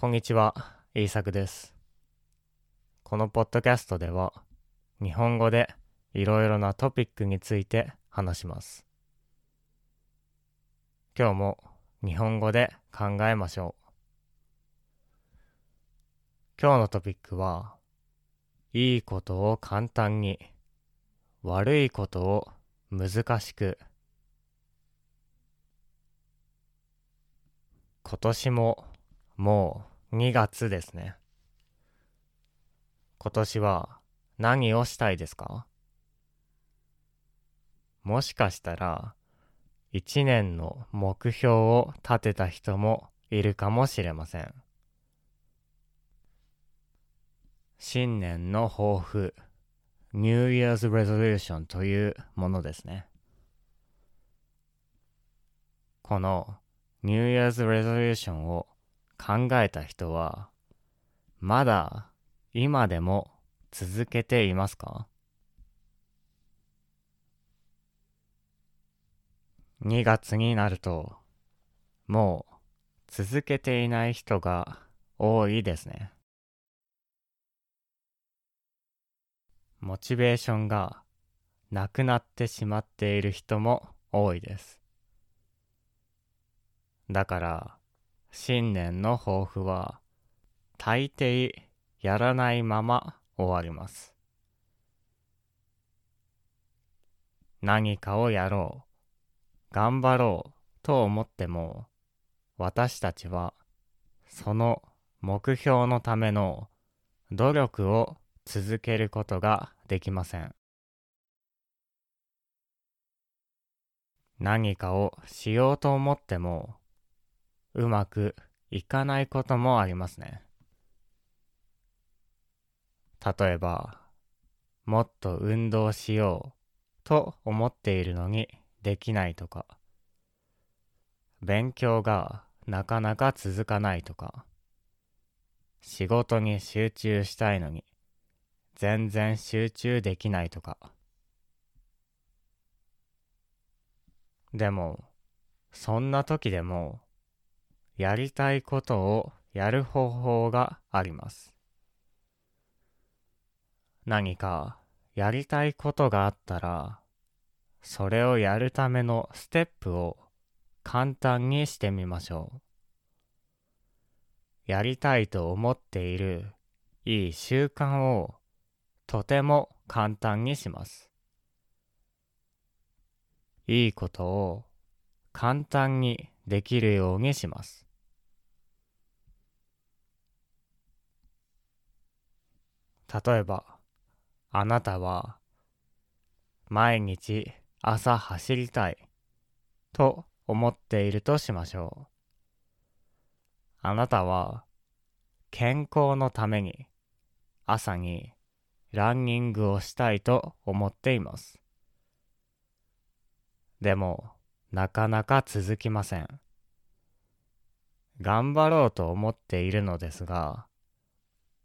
こんにちは、イーサクです。このポッドキャストでは、日本語でいろいろなトピックについて話します。今日も日本語で考えましょう。今日のトピックは、いいことを簡単に、悪いことを難しく、今年ももう2月ですね。今年は何をしたいですか？もしかしたら1年の目標を立てた人もいるかもしれません。新年の抱負 New Year's Resolution というものですね。この New Year's Resolution を考えた人は、まだ今でも続けていますか ?2 月になると、もう続けていない人が多いですね。モチベーションがなくなってしまっている人も多いです。だから、新年の抱負は、大抵やらないまま終わります。何かをやろう、頑張ろうと思っても、私たちは、その目標のための努力を続けることができません。何かをしようと思っても、うまくいかないこともありますね。例えば、もっと運動しようと思っているのにできないとか、勉強がなかなか続かないとか、仕事に集中したいのに全然集中できないとか。でも、そんな時でも、やりたいことをやる方法があります。何かやりたいことがあったら、それをやるためのステップを簡単にしてみましょう。やりたいと思っているいい習慣をとても簡単にします。いいことを簡単にできるようにします。例えば、あなたは毎日朝走りたいと思っているとしましょう。あなたは健康のために朝にランニングをしたいと思っています。でも、なかなか続きません。頑張ろうと思っているのですが、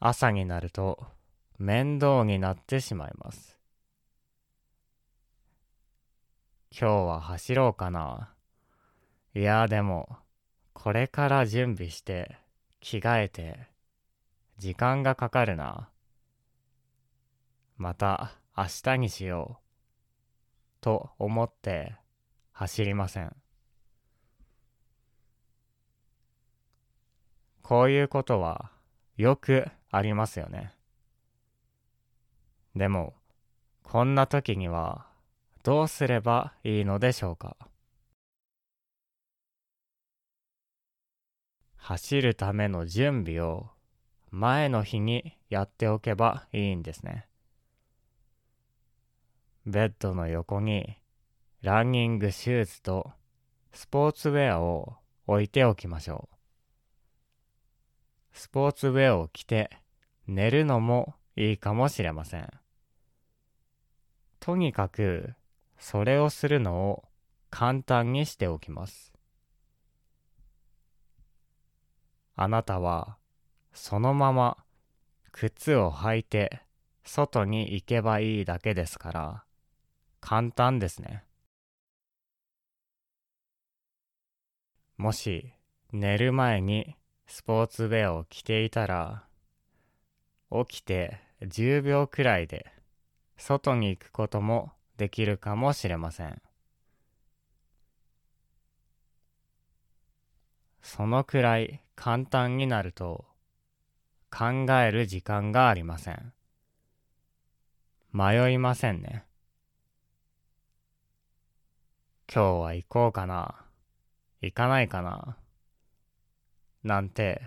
朝になると面倒になってしまいます。今日は走ろうかな。いやでも、これから準備して、着替えて、時間がかかるな。また明日にしよう。と思って走りません。こういうことはよくありますよね。でも、こんな時にはどうすればいいのでしょうか？走るための準備を前の日にやっておけばいいんですね。ベッドの横にランニングシューズとスポーツウェアを置いておきましょう。スポーツウェアを着て寝るのもいいかもしれません。とにかくそれをするのを簡単にしておきます。あなたはそのまま靴を履いて外に行けばいいだけですから簡単ですね。もし寝る前にスポーツウェアを着ていたら、起きて10秒くらいで外に行くこともできるかもしれません。そのくらい簡単になると考える時間がありません。迷いませんね。今日は行こうかな行かないかななんて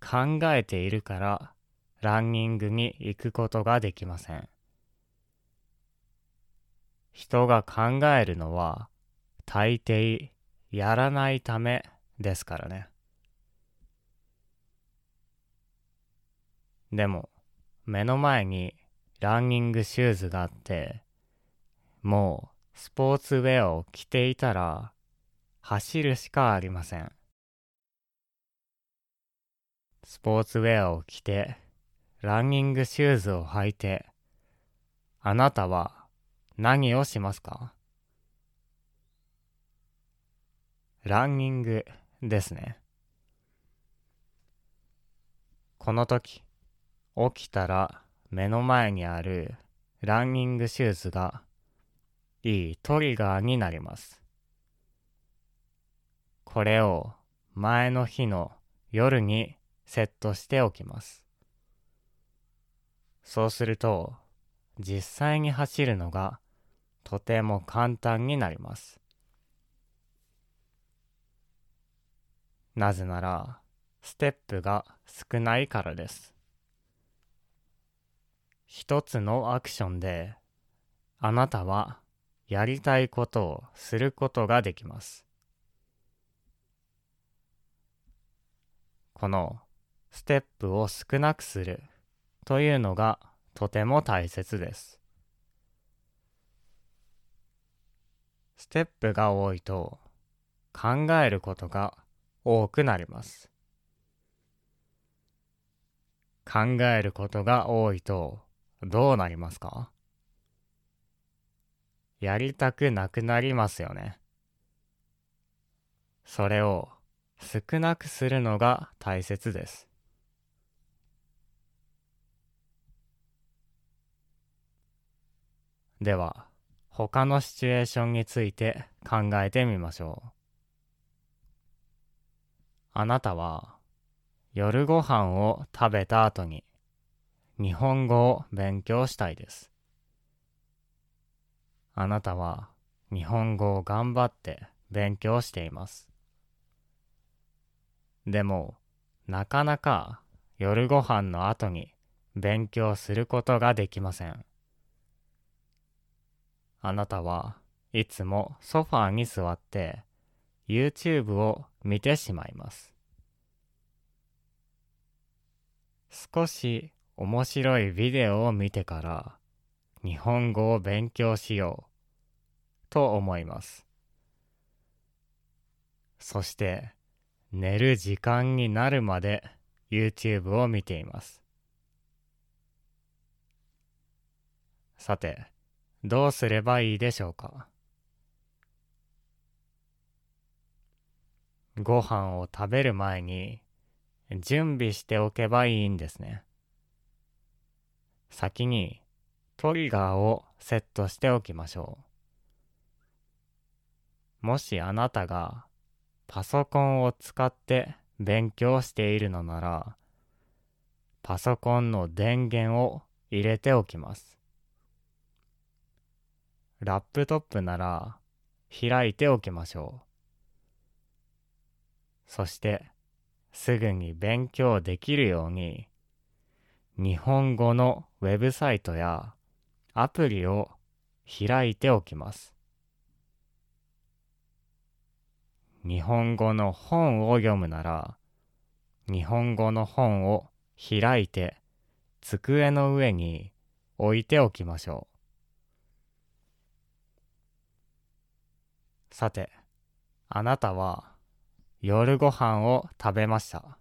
考えているからランニングに行くことができません。人が考えるのは大抵やらないためですからね。でも目の前にランニングシューズがあってもうスポーツウェアを着ていたら走るしかありません。スポーツウェアを着てランニングシューズを履いてあなたは何をしますか？ランニングですね。この時、起きたら目の前にあるランニングシューズがいいトリガーになります。これを前の日の夜にセットしておきます。そうすると実際に走るのがとても簡単になります。なぜなら、ステップが少ないからです。一つのアクションで、あなたはやりたいことをすることができます。このステップを少なくするというのがとても大切です。ステップが多いと考えることが多くなります。考えることが多いとどうなりますか？やりたくなくなりますよね。それを少なくするのが大切です。では、他のシチュエーションについて考えてみましょう。あなたは夜ご飯を食べた後に日本語を勉強したいです。あなたは日本語を頑張って勉強しています。でも、なかなか夜ご飯の後に勉強することができません。あなたはいつもソファーに座って YouTube を見てしまいます。少し面白いビデオを見てから日本語を勉強しようと思います。そして寝る時間になるまで YouTube を見ています。さて、どうすればいいでしょうか？ご飯を食べる前に準備しておけばいいんですね。先にトリガーをセットしておきましょう。もしあなたがパソコンを使って勉強しているのなら、パソコンの電源を入れておきます。ラップトップなら開いておきましょう。そしてすぐに勉強できるように日本語のウェブサイトやアプリを開いておきます。日本語の本を読むなら日本語の本を開いて机の上に置いておきましょう。さて、あなたは夜ご飯を食べました。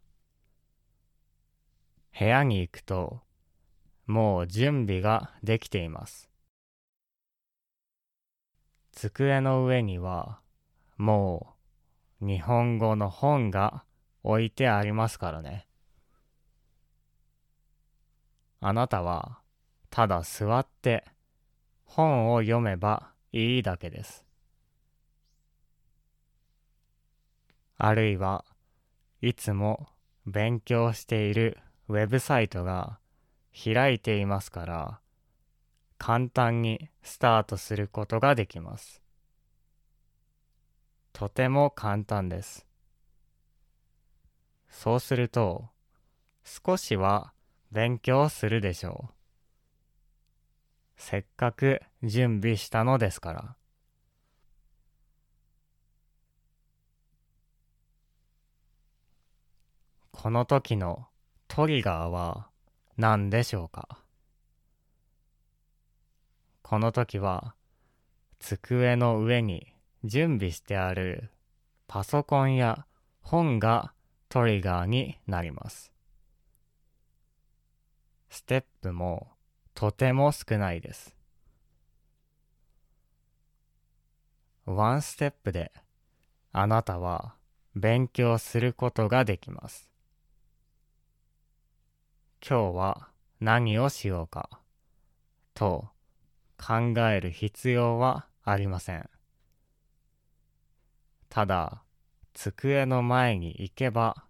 部屋に行くと、もう準備ができています。机の上には、もう日本語の本が置いてありますからね。あなたはただ座って本を読めばいいだけです。あるいはいつも勉強しているウェブサイトが開いていますから簡単にスタートすることができます。とても簡単です。そうすると少しは勉強するでしょう。せっかく準備したのですから。この時のトリガーは何でしょうか？この時は机の上に準備してあるパソコンや本がトリガーになります。ステップもとても少ないです。ワンステップであなたは勉強することができます。今日は何をしようか？と考える必要はありません。ただ、机の前に行けば、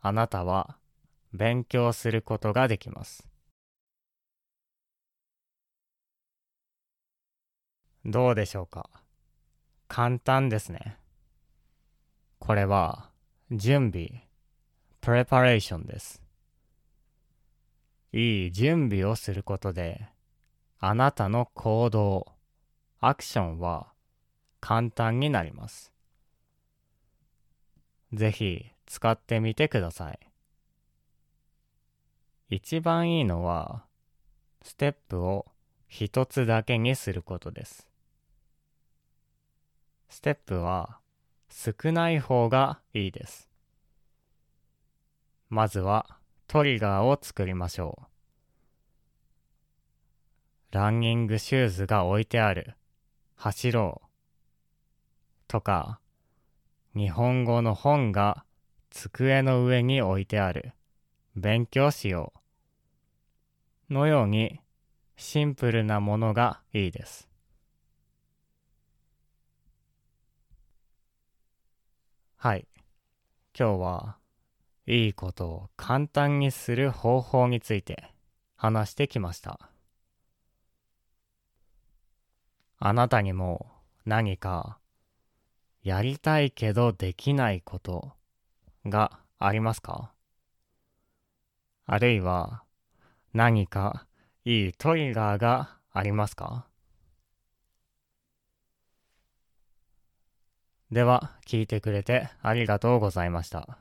あなたは勉強することができます。どうでしょうか？簡単ですね。これは準備、プレパレーションです。いい準備をすることで、あなたの行動、アクションは簡単になります。ぜひ使ってみてください。一番いいのは、ステップを一つだけにすることです。ステップは少ない方がいいです。まずはトリガーを作りましょう。ランニングシューズが置いてある。走ろう。とか、日本語の本が机の上に置いてある。勉強しよう。のようにシンプルなものがいいです。はい。今日はいいことを簡単にする方法について話してきました。あなたにも何かやりたいけどできないことがありますか？あるいは何かいいトリガーがありますか？では、聞いてくれてありがとうございました。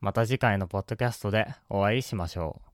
また次回のポッドキャストでお会いしましょう。